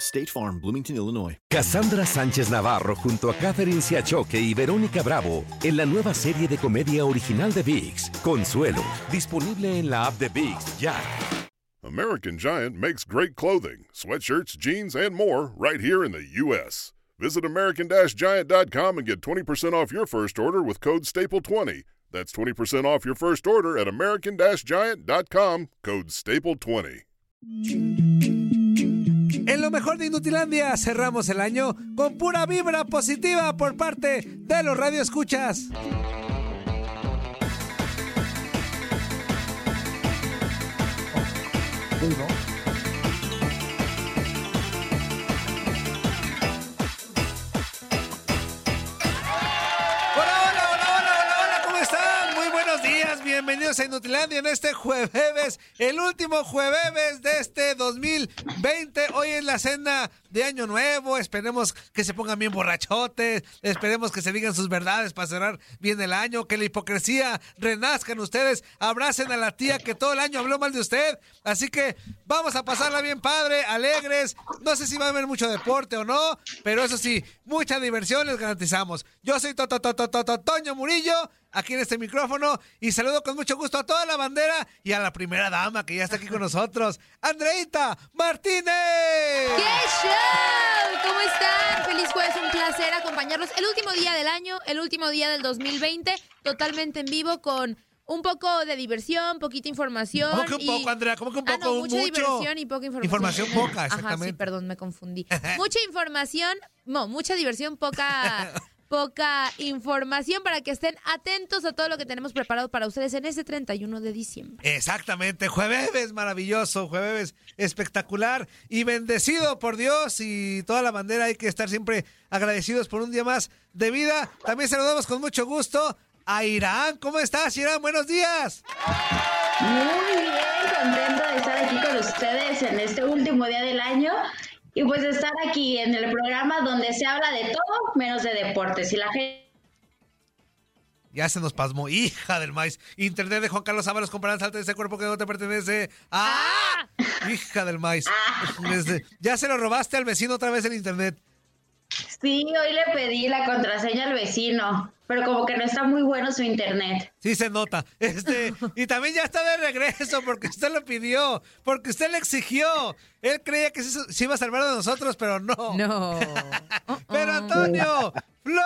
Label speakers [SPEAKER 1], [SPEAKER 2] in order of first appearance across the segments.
[SPEAKER 1] State Farm, Bloomington, Illinois.
[SPEAKER 2] Cassandra Sánchez Navarro junto a Catherine Siachoque y Verónica Bravo en la nueva serie de comedia original de VIX, Consuelo, disponible en la app de VIX ya.
[SPEAKER 3] American Giant makes great clothing, sweatshirts, jeans, and more right here in the U.S. Visit American-Giant.com and get 20% off your first order with code STAPLE20. That's 20% off your first order at American-Giant.com, code STAPLE20.
[SPEAKER 4] En lo mejor de Inutilandia cerramos el año con pura vibra positiva por parte de los radioescuchas. Hola, bienvenidos a en este jueves, el último jueves de este 2020. Hoy es la cena de Año Nuevo, esperemos que se pongan bien borrachotes, esperemos que se digan sus verdades para cerrar bien el año, que la hipocresía renazca en ustedes, abracen a la tía que todo el año habló mal de usted, así que vamos a pasarla bien padre, alegres, no sé si va a haber mucho deporte o no, pero eso sí, mucha diversión les garantizamos. Yo soy Toto Toño Murillo, aquí en este micrófono, y saludo con mucho gusto a toda la bandera y a la primera dama que ya está aquí con nosotros, Andreita Martínez.
[SPEAKER 5] ¡Qué show! ¿Cómo están? Feliz jueves, un placer acompañarlos. El último día del año, el último día del 2020, totalmente en vivo con un poco de diversión, poquita información.
[SPEAKER 4] ¿Cómo que un
[SPEAKER 5] y-
[SPEAKER 4] poco, Andrea? ¿Cómo que un
[SPEAKER 5] Ah,
[SPEAKER 4] poco?
[SPEAKER 5] no, mucha
[SPEAKER 4] mucho.
[SPEAKER 5] diversión y poca información.
[SPEAKER 4] Información poca,
[SPEAKER 5] Ajá,
[SPEAKER 4] exactamente.
[SPEAKER 5] sí, perdón, me confundí. mucha información, no, mucha diversión, poca, poca información para que estén atentos a todo lo que tenemos preparado para ustedes en este 31 de diciembre.
[SPEAKER 4] Exactamente, jueves maravilloso, jueves espectacular y bendecido por Dios y toda la bandera. Hay que estar siempre agradecidos por un día más de vida. También saludamos con mucho gusto a Irán. ¿Cómo estás, Irán? Buenos días.
[SPEAKER 6] Muy bien, contento de estar aquí con ustedes en este último día del año y pues estar aquí en el programa donde se habla de todo menos de deportes y la gente
[SPEAKER 4] Ya se nos pasmó, hija del maíz. Internet de Juan Carlos Ábalos comparado salte de ese cuerpo que no te pertenece. ¡Ah! Hija del maíz. Desde- ya se lo robaste al vecino otra vez el internet.
[SPEAKER 6] sí, hoy le pedí la contraseña al vecino, pero como que no está muy bueno su internet.
[SPEAKER 4] Sí se nota. Este, y también ya está de regreso porque usted lo pidió, porque usted le exigió. Él creía que se, se iba a salvar de nosotros, pero no.
[SPEAKER 5] No.
[SPEAKER 4] Pero Antonio Flores.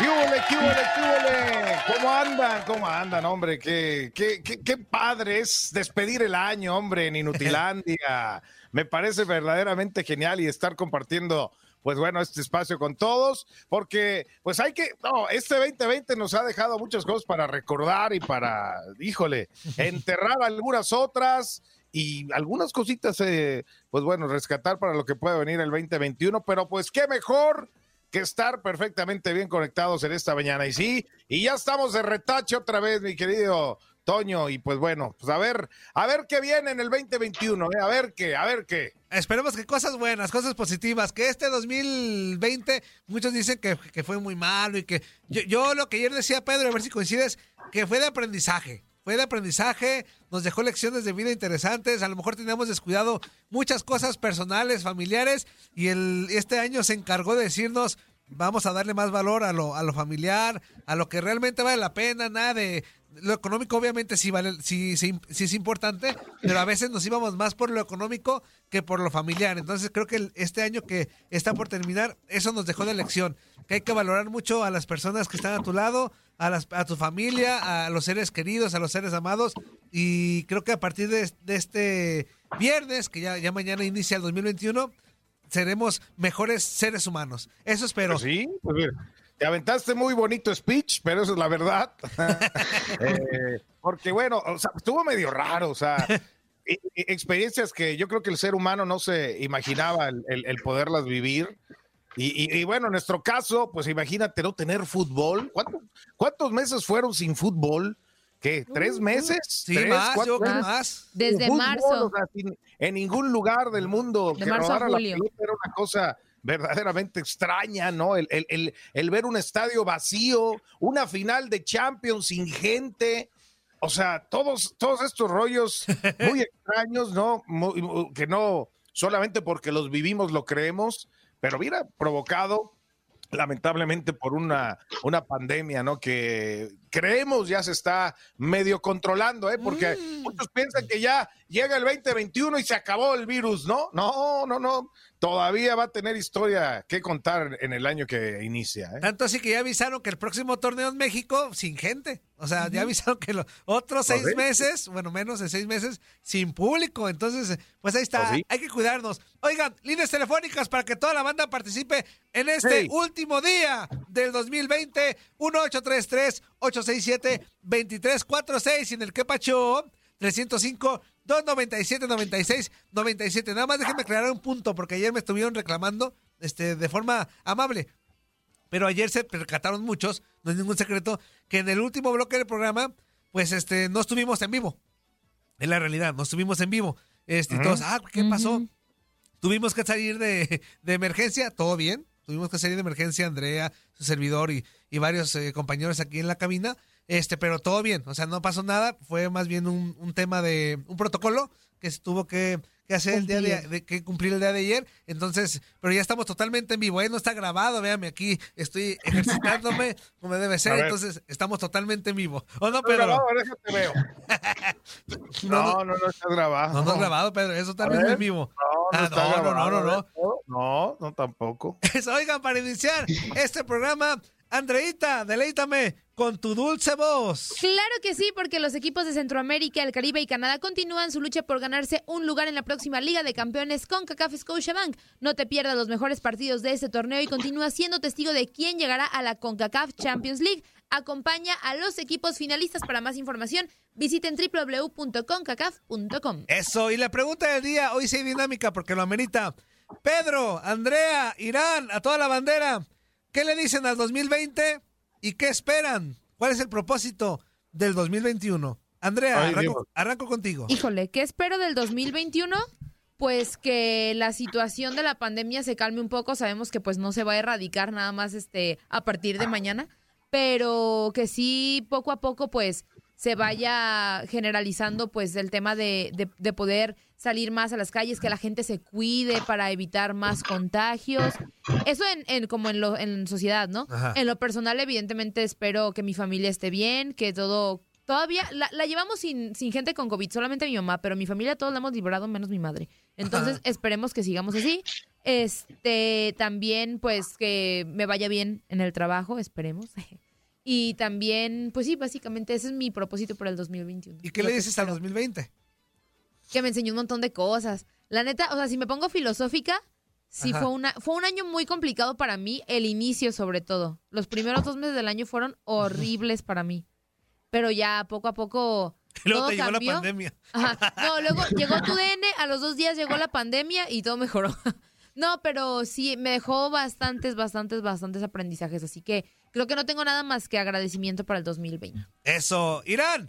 [SPEAKER 7] ¡Qué hule, qué! ¿Cómo andan? ¿Cómo andan, hombre? Qué, qué, qué, qué padre es despedir el año, hombre, en Inutilandia. Me parece verdaderamente genial y estar compartiendo, pues bueno, este espacio con todos, porque pues hay que, no, este 2020 nos ha dejado muchas cosas para recordar y para, híjole, enterrar algunas otras y algunas cositas, eh, pues bueno, rescatar para lo que puede venir el 2021, pero pues qué mejor que estar perfectamente bien conectados en esta mañana. Y sí, y ya estamos de retache otra vez, mi querido Toño. Y pues bueno, pues a ver, a ver qué viene en el 2021, ¿eh? a ver qué, a ver qué.
[SPEAKER 4] Esperemos que cosas buenas, cosas positivas, que este 2020 muchos dicen que, que fue muy malo y que yo, yo lo que ayer decía Pedro, a ver si coincides, que fue de aprendizaje. Fue de aprendizaje, nos dejó lecciones de vida interesantes, a lo mejor teníamos descuidado muchas cosas personales, familiares, y el, este año se encargó de decirnos, vamos a darle más valor a lo, a lo familiar, a lo que realmente vale la pena, nada de, lo económico obviamente sí vale, sí, sí, sí es importante, pero a veces nos íbamos más por lo económico que por lo familiar. Entonces creo que este año que está por terminar, eso nos dejó de lección, que hay que valorar mucho a las personas que están a tu lado, a, las, a tu familia, a los seres queridos, a los seres amados, y creo que a partir de, de este viernes, que ya, ya mañana inicia el 2021, seremos mejores seres humanos. Eso espero.
[SPEAKER 7] Pues sí, pues mira, te aventaste muy bonito speech, pero eso es la verdad. Eh, porque bueno, o sea, estuvo medio raro, o sea, e- e- experiencias que yo creo que el ser humano no se imaginaba el, el- el poderlas vivir. Y, y- y bueno, en nuestro caso, pues imagínate no tener fútbol. ¿Cuánto- ¿Cuántos meses fueron sin fútbol? ¿Qué? ¿Tres meses?
[SPEAKER 4] Sí,
[SPEAKER 7] ¿Tres,
[SPEAKER 4] más,
[SPEAKER 7] cuatro
[SPEAKER 4] yo
[SPEAKER 7] meses?
[SPEAKER 4] más.
[SPEAKER 5] Desde
[SPEAKER 7] fútbol,
[SPEAKER 5] marzo.
[SPEAKER 7] o sea, sin- en ningún lugar del mundo
[SPEAKER 5] De
[SPEAKER 7] que
[SPEAKER 5] marzo a
[SPEAKER 7] rodara la
[SPEAKER 5] julio.
[SPEAKER 7] pelota era una cosa verdaderamente extraña, ¿no? El, el- el- el ver un estadio vacío, una final de Champions sin gente. O sea, todos, todos estos rollos muy extraños, ¿no? Muy- muy- que no solamente porque los vivimos lo creemos, pero mira, provocado lamentablemente por una, una pandemia, ¿no? Que creemos ya se está medio controlando, ¿eh? Porque muchos piensan que ya llega el 2021 y se acabó el virus, ¿no? No, no, no. Todavía va a tener historia que contar en el año que inicia, ¿eh?
[SPEAKER 4] Tanto así que ya avisaron que el próximo torneo en México sin gente. O sea, ya avisaron que los otros seis
[SPEAKER 7] Correcto.
[SPEAKER 4] meses, bueno, menos de seis meses, sin público. Entonces, pues ahí está.
[SPEAKER 7] Pues sí.
[SPEAKER 4] Hay que cuidarnos. Oigan, líneas telefónicas para que toda la banda participe en este
[SPEAKER 7] Hey.
[SPEAKER 4] último día del 2020. 1833-867-2346 y en el que pacho 305 297 96 97. Nada más déjenme aclarar un punto porque ayer me estuvieron reclamando este de forma amable. Pero ayer se percataron muchos, no es ningún secreto, que en el último bloque del programa, pues este, no estuvimos en vivo. Es la realidad, no estuvimos en vivo. Este, y todos, ah, ¿qué pasó? Tuvimos que salir de, de emergencia, todo bien. Tuvimos que salir de emergencia, Andrea, su servidor y, y varios eh, compañeros aquí en la cabina. Este, pero todo bien, o sea, no pasó nada. Fue más bien un, un tema de un protocolo que se tuvo que, que hacer el día de, que cumplir el día de ayer. Entonces, pero ya estamos totalmente en vivo, ¿eh? no está grabado, véame aquí, estoy ejercitándome como debe ser, entonces estamos totalmente en vivo. ¿O no, Pedro?
[SPEAKER 7] grabado, déjate veo. No, no, no está grabado.
[SPEAKER 4] No, no es grabado, Pedro, es
[SPEAKER 7] A
[SPEAKER 4] totalmente
[SPEAKER 7] ver.
[SPEAKER 4] en vivo.
[SPEAKER 7] No, no
[SPEAKER 4] Ah,
[SPEAKER 7] está
[SPEAKER 4] no, no, no, no, no.
[SPEAKER 7] No, no tampoco.
[SPEAKER 4] Eso, oigan, para iniciar este programa, Andreita, deleítame con tu dulce voz.
[SPEAKER 5] Claro que sí, porque los equipos de Centroamérica, el Caribe y Canadá continúan su lucha por ganarse un lugar en la próxima Liga de Campeones con CACAF Scotiabank. No te pierdas los mejores partidos de este torneo y continúa siendo testigo de quién llegará a la CONCACAF Champions League. Acompaña a los equipos finalistas. Para más información, visiten www.concacaf.com.
[SPEAKER 4] Eso, y la pregunta del día, hoy sí dinámica porque lo amerita. Pedro, Andrea, Irán, a toda la bandera, ¿qué le dicen al 2020 y qué esperan? ¿Cuál es el propósito del 2021? Andrea,
[SPEAKER 7] Ay,
[SPEAKER 4] arranco, arranco contigo.
[SPEAKER 5] Híjole, ¿qué espero del 2021? Pues que la situación de la pandemia se calme un poco. Sabemos que pues no se va a erradicar nada más este a partir de mañana, pero que sí poco a poco pues se vaya generalizando pues el tema de, de- de poder salir más a las calles, que la gente se cuide para evitar más contagios. Eso en, en- como en, lo, en sociedad, ¿no?
[SPEAKER 4] Ajá.
[SPEAKER 5] En lo personal, evidentemente, espero que mi familia esté bien, que todo... Todavía la, la llevamos sin, sin gente con COVID, solamente mi mamá, pero mi familia todos la hemos librado, menos mi madre. Entonces, esperemos que sigamos así. Este, también, pues, que me vaya bien en el trabajo, esperemos. Y también, pues sí, básicamente ese es mi propósito para el 2021.
[SPEAKER 4] ¿Y qué le dices al
[SPEAKER 5] espero.
[SPEAKER 4] 2020?
[SPEAKER 5] que me enseñó un montón de cosas. La neta, o sea, si me pongo filosófica, sí
[SPEAKER 4] Ajá.
[SPEAKER 5] fue una fue un año muy complicado para mí, el inicio sobre todo. Los primeros dos meses del año fueron horribles para mí. Pero ya poco a poco
[SPEAKER 4] luego
[SPEAKER 5] todo
[SPEAKER 4] te llegó
[SPEAKER 5] cambió.
[SPEAKER 4] la pandemia.
[SPEAKER 5] Ajá. No, luego llegó tu DN, a los dos días llegó la pandemia y todo mejoró. No, pero sí, me dejó bastantes, bastantes, bastantes aprendizajes. Así que creo que no tengo nada más que agradecimiento para el 2020.
[SPEAKER 4] Eso, Irán.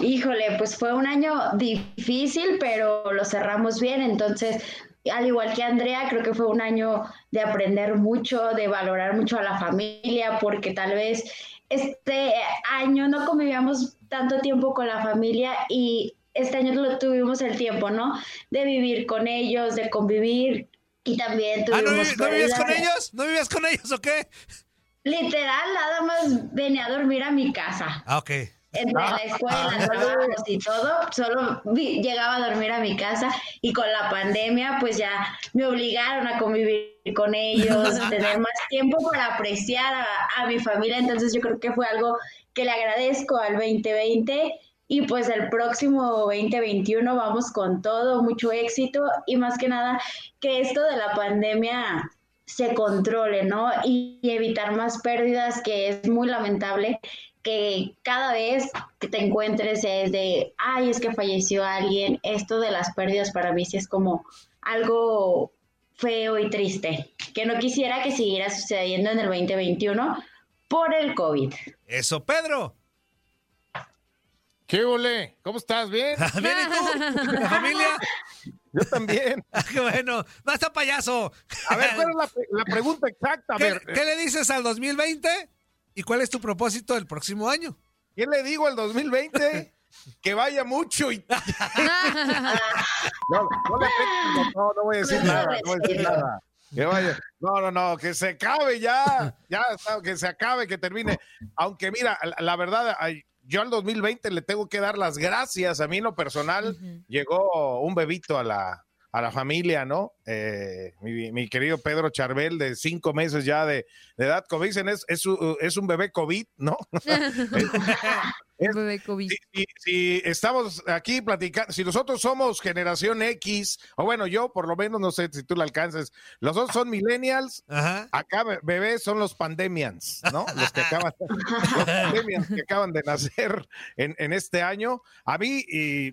[SPEAKER 6] Híjole, pues fue un año difícil, pero lo cerramos bien. Entonces, al igual que Andrea, creo que fue un año de aprender mucho, de valorar mucho a la familia, porque tal vez este año no convivíamos tanto tiempo con la familia y este año lo tuvimos el tiempo, ¿no? De vivir con ellos, de convivir y también
[SPEAKER 4] Ah, ¿no,
[SPEAKER 6] tuvimos
[SPEAKER 4] ¿no vivías con ellos? ¿No vivías con ellos o qué?
[SPEAKER 6] Literal, nada más venía a dormir a mi casa.
[SPEAKER 4] Ah, ok.
[SPEAKER 6] Entre la escuela, trabajos y todo, solo vi- llegaba a dormir a mi casa y con la pandemia pues ya me obligaron a convivir con ellos, a tener más tiempo para apreciar a, a mi familia, entonces yo creo que fue algo que le agradezco al 2020 y pues el próximo 2021 vamos con todo, mucho éxito y más que nada que esto de la pandemia se controle, ¿no? Y, evitar más pérdidas, que es muy lamentable que cada vez que te encuentres es de, ay, es que falleció alguien, esto de las pérdidas para mí sí es como algo feo y triste, que no quisiera que siguiera sucediendo en el 2021 por el COVID.
[SPEAKER 4] Eso, Pedro.
[SPEAKER 7] ¿Qué ole? ¿Cómo estás? ¿Bien?
[SPEAKER 4] ¿Bien y tú? ¿La familia?
[SPEAKER 7] Yo también.
[SPEAKER 4] Ah, qué bueno. No está payaso.
[SPEAKER 7] A ver, ¿cuál es la, pre- la pregunta exacta? A
[SPEAKER 4] ¿Qué,
[SPEAKER 7] ver,
[SPEAKER 4] qué le dices al 2020? ¿Y cuál es tu propósito del próximo año?
[SPEAKER 7] ¿qué le digo al 2020? Que vaya mucho y... No, no, le no, no voy a decir
[SPEAKER 6] No
[SPEAKER 7] nada, no voy a decir nada. Que vaya. No, no, no, que se acabe ya, ya, está, que se acabe, que termine. Aunque mira, la, verdad, ay, yo al 2020 le tengo que dar las gracias. A mí en lo personal llegó un bebito a la, a la familia, ¿no? Eh, mi, mi querido Pedro Charbel, de cinco meses ya de, de edad, como dicen, es, es, un- es un bebé COVID, ¿no?
[SPEAKER 5] Bebé COVID.
[SPEAKER 7] si, si- si estamos aquí platicando, si nosotros somos generación X, o bueno, yo por lo menos no sé si tú la alcances, los dos son millennials,
[SPEAKER 4] Ajá.
[SPEAKER 7] acá be- bebés son los pandemians, ¿no? Los que acaban, los pandemians que acaban de nacer en, en este año. A mí, y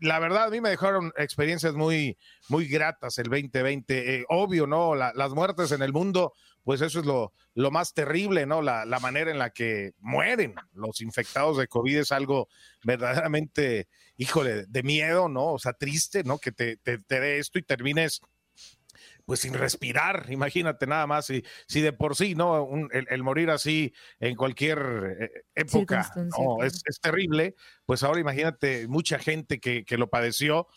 [SPEAKER 7] La verdad, a mí me dejaron experiencias muy, muy gratas el 2020. Eh, obvio, ¿no? La- las muertes en el mundo, pues eso es lo, lo más terrible, ¿no? La, la manera en la que mueren los infectados de COVID es algo verdaderamente, híjole, de miedo, ¿no? O sea, triste, ¿no? Que te, te, te dé esto y termines pues sin respirar, imagínate nada más, si, si de por sí, ¿no? Un- el, el morir así en cualquier eh, época,
[SPEAKER 5] Circunstancia,
[SPEAKER 7] ¿no? es, es terrible, pues ahora imagínate mucha gente que, que lo padeció.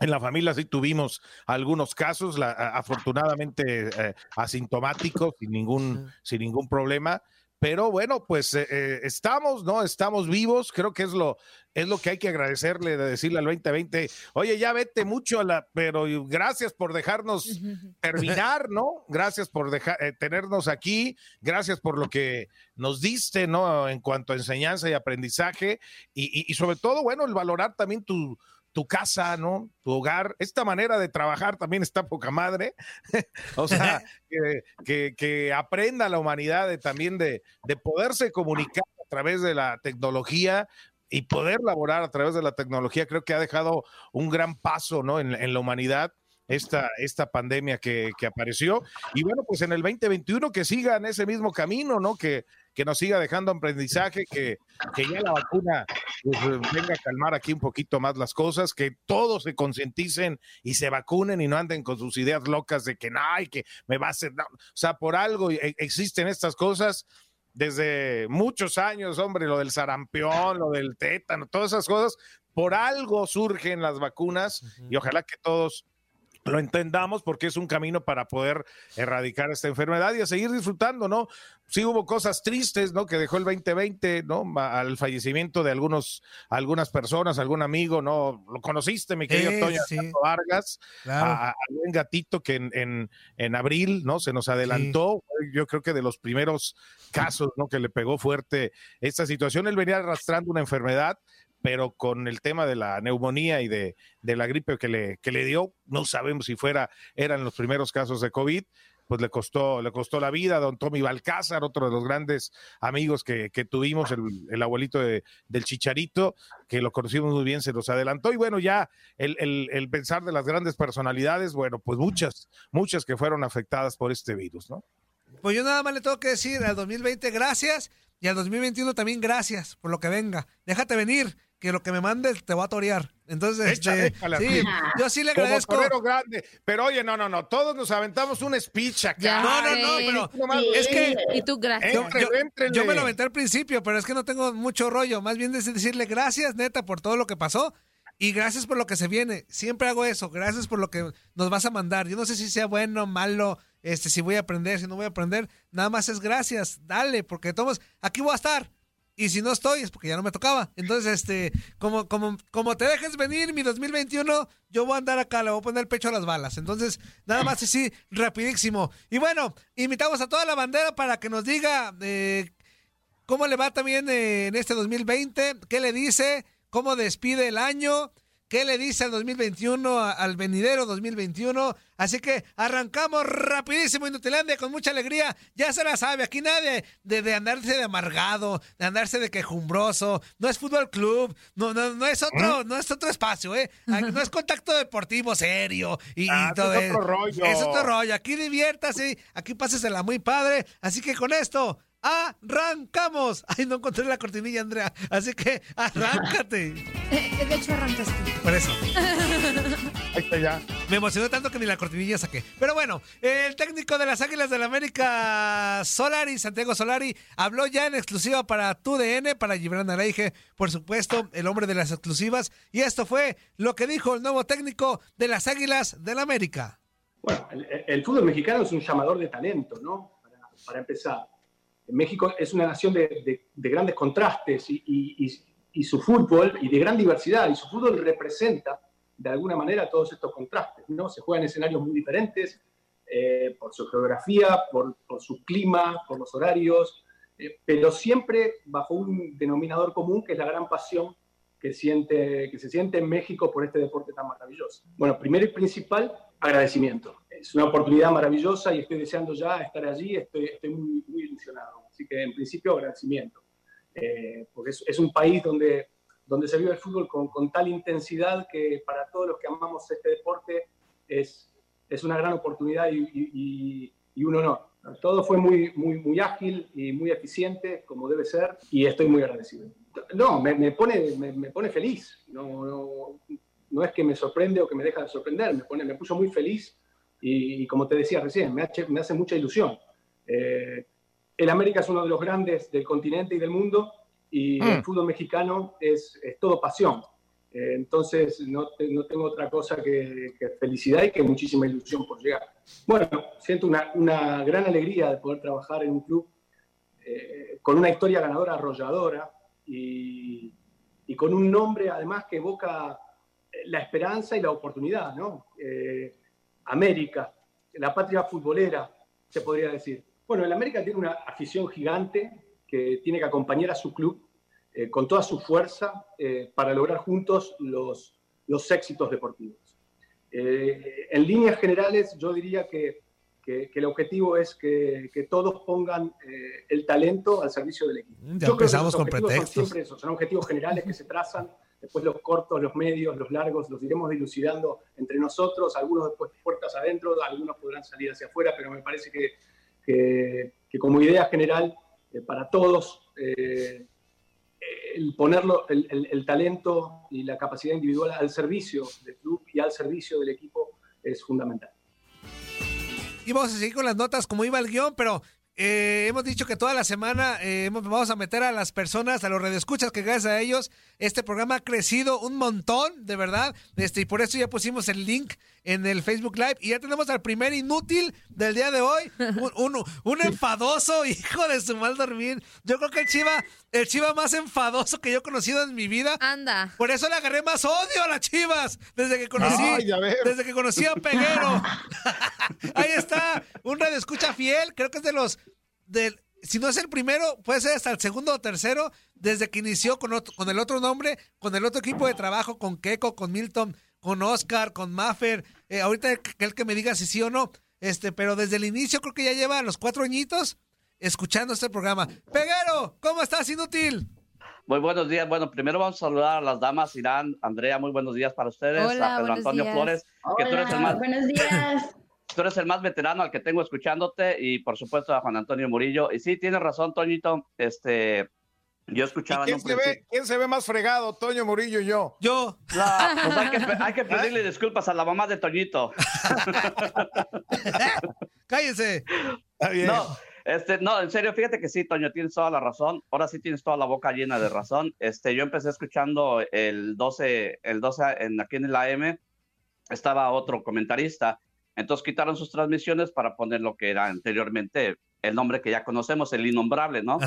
[SPEAKER 7] En la familia sí tuvimos algunos casos, la- afortunadamente eh, asintomáticos, sin ningún, sin ningún problema. Pero bueno, pues eh, eh, estamos, ¿no? Estamos vivos. Creo que es lo, es lo que hay que agradecerle, de decirle al 2020, oye, ya vete mucho a la, pero gracias por dejarnos terminar, ¿no? Gracias por dejar, eh, tenernos aquí, gracias por lo que nos diste, ¿no? En cuanto a enseñanza y aprendizaje, y, y- y sobre todo, bueno, el valorar también tu, tu casa, ¿no? Tu hogar. Esta manera de trabajar también está poca madre. o sea, que, que- que aprenda la humanidad de, también de, de poderse comunicar a través de la tecnología y poder laborar a través de la tecnología, creo que ha dejado un gran paso, ¿no? En, en la humanidad. Esta, esta pandemia que, que apareció. Y bueno, pues en el 2021 que siga en ese mismo camino, ¿no? Que, que nos siga dejando aprendizaje, que, que ya la vacuna pues, eh, venga a calmar aquí un poquito más las cosas, que todos se concienticen y se vacunen y no anden con sus ideas locas de que no, y que me va a hacer, no. o sea, por algo e- existen estas cosas desde muchos años, hombre, lo del sarampión, lo del tétano, todas esas cosas, por algo surgen las vacunas y ojalá que todos lo entendamos porque es un camino para poder erradicar esta enfermedad y a seguir disfrutando, ¿no? Sí hubo cosas tristes, ¿no? Que dejó el 2020, ¿no? Al fallecimiento de algunos, algunas personas, algún amigo, ¿no? Lo conociste, mi querido
[SPEAKER 4] Sí,
[SPEAKER 7] Toño
[SPEAKER 4] sí.
[SPEAKER 7] Vargas,
[SPEAKER 4] Claro.
[SPEAKER 7] a, a buen gatito que en, en, en abril, ¿no? Se nos adelantó, yo creo que de los primeros casos, ¿no? Que le pegó fuerte esta situación. Él venía arrastrando una enfermedad, pero con el tema de la neumonía y de, de la gripe que le, que le dio, no sabemos si fuera, eran los primeros casos de COVID, pues le costó, le costó la vida a don Tommy Balcázar, otro de los grandes amigos que, que tuvimos, el, el abuelito de- del Chicharito, que lo conocimos muy bien, se nos adelantó. Y bueno, ya el, el- el pensar de las grandes personalidades, bueno, pues muchas, muchas que fueron afectadas por este virus, ¿no?
[SPEAKER 4] Pues yo nada más le tengo que decir al 2020 gracias y al 2021 también gracias por lo que venga. Déjate venir, que lo que me mandes te va a torear. Entonces,
[SPEAKER 7] Échale,
[SPEAKER 4] este,
[SPEAKER 7] échale,
[SPEAKER 4] sí,
[SPEAKER 7] así.
[SPEAKER 4] yo sí le agradezco.
[SPEAKER 7] grande. Pero oye, no, no, no. Todos nos aventamos un speech acá.
[SPEAKER 5] Ya
[SPEAKER 4] No, no, no, pero
[SPEAKER 7] nomás-
[SPEAKER 4] es que
[SPEAKER 5] Y tú, gracias.
[SPEAKER 4] yo, yo- me lo aventé al principio, pero es que no tengo mucho rollo. Más bien es decirle gracias, neta, por todo lo que pasó. Y gracias por lo que se viene. Siempre hago eso. Gracias por lo que nos vas a mandar. Yo no sé si sea bueno, malo, este, si voy a aprender, si no voy a aprender. Nada más es gracias. Dale, porque todos, aquí voy a estar. Y si no estoy, es porque ya no me tocaba. Entonces, este, como, como, como te dejes venir mi 2021, yo voy a andar acá, le voy a poner el pecho a las balas. Entonces, nada más así, rapidísimo. Y bueno, invitamos a toda la bandera para que nos diga eh, cómo le va también eh, en este 2020, qué le dice, cómo despide el año, qué le dice al 2021, a- al venidero 2021. Así que arrancamos rapidísimo Inutilandia con mucha alegría. Ya se la sabe, aquí nadie de, de andarse de amargado, de andarse de quejumbroso. No es fútbol club, no, no, no es otro, no es otro espacio, ¿eh? No es contacto deportivo serio y, y
[SPEAKER 7] Ah,
[SPEAKER 4] todo
[SPEAKER 7] es otro rollo.
[SPEAKER 4] Es otro rollo. Aquí diviértase, aquí pásesela muy padre. Así que con esto, arrancamos. Ay, no encontré la cortinilla, Andrea. Así que arráncate.
[SPEAKER 5] Eh, de hecho, arrancas tú.
[SPEAKER 4] Por eso.
[SPEAKER 7] Ahí está ya.
[SPEAKER 4] Me emocionó tanto que ni la cortinilla saqué. Pero bueno, el técnico de las Águilas del la América, Solari, Santiago Solari, habló ya en exclusiva para TUDN, para Gibran Araige, por supuesto, el hombre de las exclusivas. Y esto fue lo que dijo el nuevo técnico de las Águilas del la América.
[SPEAKER 8] Bueno, el, el fútbol mexicano es un llamador de talento, ¿no? Para, para empezar. México es una nación de, de- de grandes contrastes y, y- y- y su fútbol, y de gran diversidad, y su fútbol representa de alguna manera todos estos contrastes, ¿no? Se juega en escenarios muy diferentes, eh, por su geografía, por, por su clima, por los horarios, eh, pero siempre bajo un denominador común que es la gran pasión que, siente, que se siente en México por este deporte tan maravilloso. Bueno, primero y principal, agradecimiento. Es una oportunidad maravillosa y estoy deseando ya estar allí, estoy, estoy muy, muy ilusionado. Así que en principio agradecimiento, Eh, porque es, es un país donde, donde se vive el fútbol con, con tal intensidad que para todos los que amamos este deporte es, es una gran oportunidad y, y- y- un honor. Todo fue muy, muy, muy ágil y muy eficiente, como debe ser, y estoy muy agradecido. No, me, me pone, me, me pone feliz. No, no, no es que me sorprende o que me deja de sorprender, me, pone, me puso muy feliz y, y como te decía recién, me, hace- me hace mucha ilusión. Eh, el América es uno de los grandes del continente y del mundo y
[SPEAKER 7] Mm.
[SPEAKER 8] el fútbol mexicano es, es todo pasión. Eh, entonces no, te- no tengo otra cosa que, que felicidad y que muchísima ilusión por llegar. Bueno, siento una, una gran alegría de poder trabajar en un club eh, con una historia ganadora arrolladora y, y con un nombre además que evoca eh, la esperanza y la oportunidad, ¿no? Eh, América, la patria futbolera, se podría decir. Bueno, el América tiene una afición gigante que tiene que acompañar a su club eh, con toda su fuerza eh, para lograr juntos los, los éxitos deportivos. Eh, en líneas generales, yo diría que, que- que el objetivo es que, que todos pongan eh, el talento al servicio del equipo.
[SPEAKER 4] Ya
[SPEAKER 8] Yo creo que
[SPEAKER 4] empezamos
[SPEAKER 8] los
[SPEAKER 4] con pretextos.
[SPEAKER 8] Son siempre esos, son objetivos generales que se trazan, después los cortos, los medios, los largos, los iremos dilucidando entre nosotros, algunos después puertas adentro, algunos podrán salir hacia afuera, pero me parece que, que, como idea general, eh, para todos, eh, el ponerlo, el, el- el talento y la capacidad individual al servicio del club y al servicio del equipo es fundamental.
[SPEAKER 4] Y vamos a seguir con las notas como iba el guion, pero eh, hemos dicho que toda la semana eh, vamos a meter a las personas, a los redescuchas, que gracias a ellos este programa ha crecido un montón, de verdad. Este, y por eso ya pusimos el link en el Facebook Live. Y ya tenemos al primer inútil del día de hoy. Un, un- un enfadoso, hijo de su mal dormir. Yo creo que el Chiva, el Chiva más enfadoso que yo he conocido en mi vida.
[SPEAKER 5] Anda.
[SPEAKER 4] Por eso le agarré más odio a las Chivas. Desde que conocí,
[SPEAKER 7] Ay, ya veo.
[SPEAKER 4] desde que conocí a Peguero. Ahí está, un radio escucha fiel, creo que es de los del si no es el primero, puede ser hasta el segundo o tercero, desde que inició con, otro- con el otro nombre, con el otro equipo de trabajo, con Keiko, con Milton, con Oscar, con Maffer. Eh, ahorita que el que me diga si sí o no, este, pero desde el inicio creo que ya lleva los cuatro añitos escuchando este programa. Peguero, ¿cómo estás, inútil?
[SPEAKER 9] Muy buenos días. Bueno, primero vamos a saludar a las damas. Irán, Andrea, muy buenos días para ustedes.
[SPEAKER 5] Hola,
[SPEAKER 9] a Pedro Antonio
[SPEAKER 5] días.
[SPEAKER 9] Flores, que tú eres el más,
[SPEAKER 6] buenos días.
[SPEAKER 9] tú eres el más veterano al que tengo escuchándote y por supuesto a Juan Antonio Murillo. Y sí, tienes razón, Toñito. Este, yo escuchaba.
[SPEAKER 7] ¿Quién, se ve, ¿Quién se ve más fregado, Toño Murillo y yo?
[SPEAKER 4] Yo.
[SPEAKER 9] No, pues hay que, hay que pedirle disculpas a la mamá de Toñito.
[SPEAKER 4] Cállese.
[SPEAKER 9] No, este, no, en serio, fíjate que sí, Toño, tienes toda la razón. Ahora sí tienes toda la boca llena de razón. Este, yo empecé escuchando el 12, el 12 en, aquí en el AM, estaba otro comentarista. Entonces quitaron sus transmisiones para poner lo que era anteriormente el nombre que ya conocemos, el innombrable, ¿no?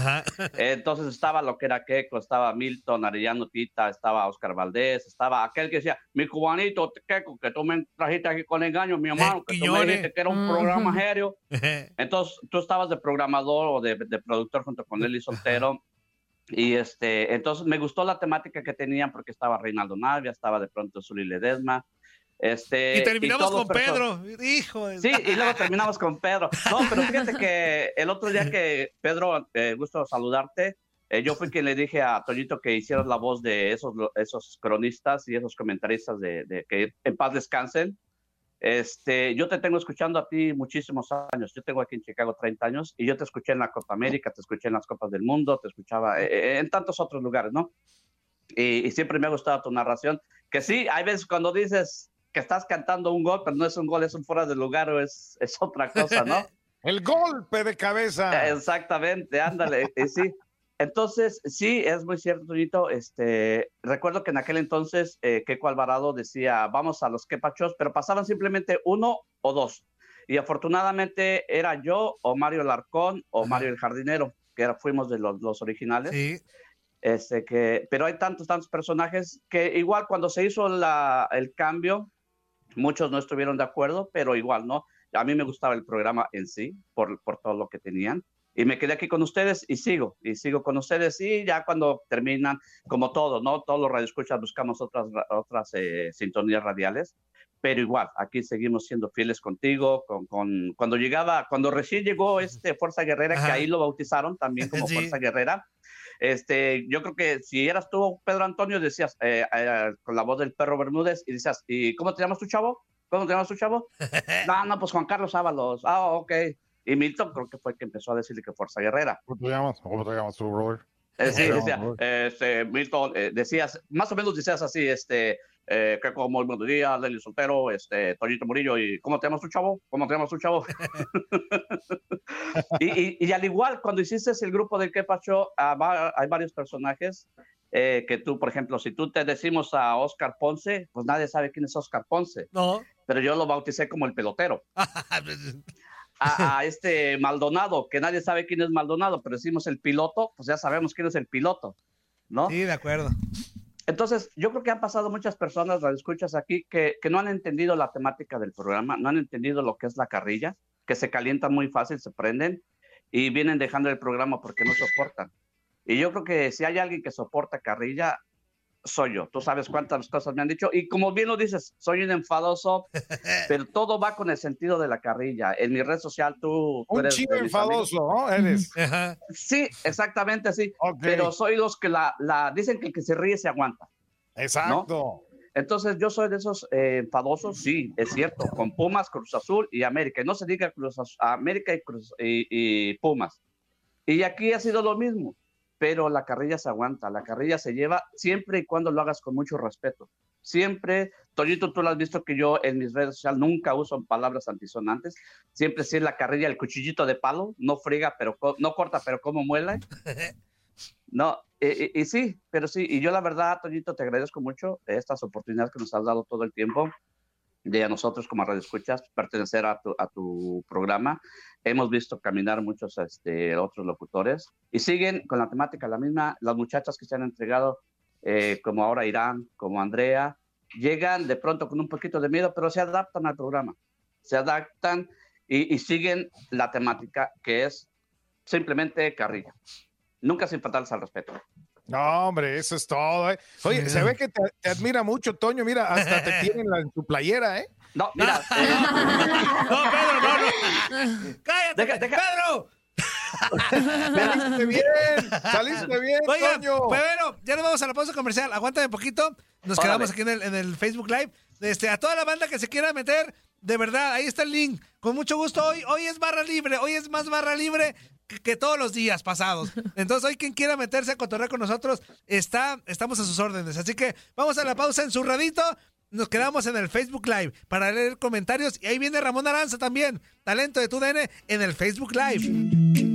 [SPEAKER 9] Entonces estaba lo que era Keiko, estaba Milton, Arellano Tita, estaba Oscar Valdés, estaba aquel que decía, mi cubanito Keiko, que tú me trajiste aquí con engaño, mi hermano, que tú me dijiste que era un programa serio. Entonces tú estabas de programador o de, productor junto con él y soltero. Y este, entonces me gustó la temática que tenían porque estaba Reinaldo Navia, estaba de pronto Zuli Ledesma, este,
[SPEAKER 4] y terminamos con Pedro, hijo.
[SPEAKER 9] Sí, y luego terminamos con Pedro. No, pero fíjate que el otro día que Pedro, eh, gusto saludarte, eh, yo fui quien le dije a Toñito que hicieras la voz de esos, esos cronistas y esos comentaristas de, que en paz descansen. Este, yo te tengo escuchando a ti muchísimos años. Yo tengo aquí en Chicago 30 años y yo te escuché en la Copa América, te escuché en las Copas del Mundo, te escuchaba eh, en tantos otros lugares, ¿no? Y, y, siempre me ha gustado tu narración. Que sí, hay veces cuando dices, que estás cantando un gol, pero no es un gol, es un fuera de lugar o es, es otra cosa, ¿no?
[SPEAKER 7] El golpe de cabeza.
[SPEAKER 9] Exactamente, ándale, sí. Entonces, sí, es muy cierto, Toñito. Este, recuerdo que en aquel entonces eh, Keiko Alvarado decía, vamos a los quepachos, pero pasaban simplemente uno o dos. Y afortunadamente era yo o Mario Larcón o Mario el Jardinero, que era, fuimos de los, los originales. Sí. Este, que, pero hay tantos, tantos personajes que igual cuando se hizo la, el cambio, Muchos no estuvieron de acuerdo, pero igual, ¿no? A mí me gustaba el programa en sí, por, por todo lo que tenían. Y me quedé aquí con ustedes y sigo, y sigo con ustedes. Y ya cuando terminan, como todo, ¿no? Todos los radioescuchas buscamos otras, otras eh, sintonías radiales, pero igual, aquí seguimos siendo fieles contigo. Con, con, cuando llegaba, cuando recién llegó este Fuerza Guerrera, que ahí lo bautizaron también como Fuerza Guerrera, este, yo creo que si eras tú, Pedro Antonio, decías eh, eh, con la voz del perro Bermúdez y decías, ¿y cómo te llamas tu chavo? ¿Cómo te llamas tu chavo? no, no, pues Juan Carlos Ábalos. Ah, ok. Y Milton creo que fue el que empezó a decirle que Fuerza Guerrera.
[SPEAKER 7] ¿Cómo te llamas? ¿Cómo te llamas tu brother?
[SPEAKER 9] Eh, sí, decía, este, Milton, decías, más o menos decías así, este, eh, que como el buen día, Leli Soltero, este, Toñito Murillo, y ¿cómo te llamas tu chavo? ¿Cómo te llamas tu chavo? y, y, al igual, cuando hiciste el grupo del Quepacho, ah, hay varios personajes eh, que tú, por ejemplo, si tú te decimos a Oscar Ponce, pues nadie sabe quién es Oscar Ponce.
[SPEAKER 4] No.
[SPEAKER 9] Pero yo lo bauticé como el pelotero. a, a, este Maldonado, que nadie sabe quién es Maldonado, pero decimos el piloto, pues ya sabemos quién es el piloto, ¿no?
[SPEAKER 4] Sí, de acuerdo.
[SPEAKER 9] Entonces, yo creo que han pasado muchas personas, las escuchas aquí, que, no han entendido la temática del programa, no han entendido lo que es la carrilla, que se calientan muy fácil, se prenden y vienen dejando el programa porque no soportan. Y yo creo que si hay alguien que soporta carrilla, soy yo. Tú sabes cuántas cosas me han dicho. Y como bien lo dices, soy un enfadoso, pero todo va con el sentido de la carrilla. En mi red social tú...
[SPEAKER 7] un chido enfadoso, ¿no? Eres.
[SPEAKER 9] sí, exactamente así. Pero soy los que la, la... Dicen que el que se ríe se aguanta.
[SPEAKER 7] Exacto.
[SPEAKER 9] Entonces yo soy de esos eh, enfadosos, sí, es cierto, con Pumas, Cruz Azul y América. Y no se diga Cruz Azul, América y, Cruz, y Pumas. Y aquí ha sido lo mismo pero la carrilla se aguanta, la carrilla se lleva siempre y cuando lo hagas con mucho respeto. Siempre, Toñito, tú lo has visto que yo en mis redes sociales nunca uso palabras antisonantes, siempre sí la carrilla, el cuchillito de palo, no friga, pero no corta, pero como muela. No, y, sí, pero sí, y yo la verdad, Toñito, te agradezco mucho estas oportunidades que nos has dado todo el tiempo de a nosotros como Radio Escuchas pertenecer a tu, a tu programa. Hemos visto caminar muchos este, otros locutores y siguen con la temática la misma. Las muchachas que se han entregado, eh, como ahora Irán, como Andrea, llegan de pronto con un poquito de miedo, pero se adaptan al programa. Se adaptan y, y siguen la temática que es simplemente carrilla. Nunca sin faltarles al respeto.
[SPEAKER 7] No, hombre, eso es todo. ¿eh? Oye, se ve que te, admira mucho, Toño. Mira, hasta te tienen en tu playera, ¿eh?
[SPEAKER 9] No, mira.
[SPEAKER 4] no, Pedro, no, no. Cállate, Pedro.
[SPEAKER 7] saliste bien, saliste bien,
[SPEAKER 4] Oigan,
[SPEAKER 7] Toño.
[SPEAKER 4] pero ya nos vamos a la pausa comercial. Aguántame poquito. Nos
[SPEAKER 9] Órale.
[SPEAKER 4] quedamos aquí en el, en el Facebook Live. Este, a toda la banda que se quiera meter, de verdad, ahí está el link. Con mucho gusto. Hoy, hoy es barra libre. Hoy es más barra libre que, que todos los días pasados. Entonces, hoy quien quiera meterse a cotorrear con nosotros, está, estamos a sus órdenes. Así que vamos a la pausa en su radito. Nos quedamos en el Facebook Live para leer comentarios. Y ahí viene Ramón Aranza también, talento de TUDN, en el Facebook Live.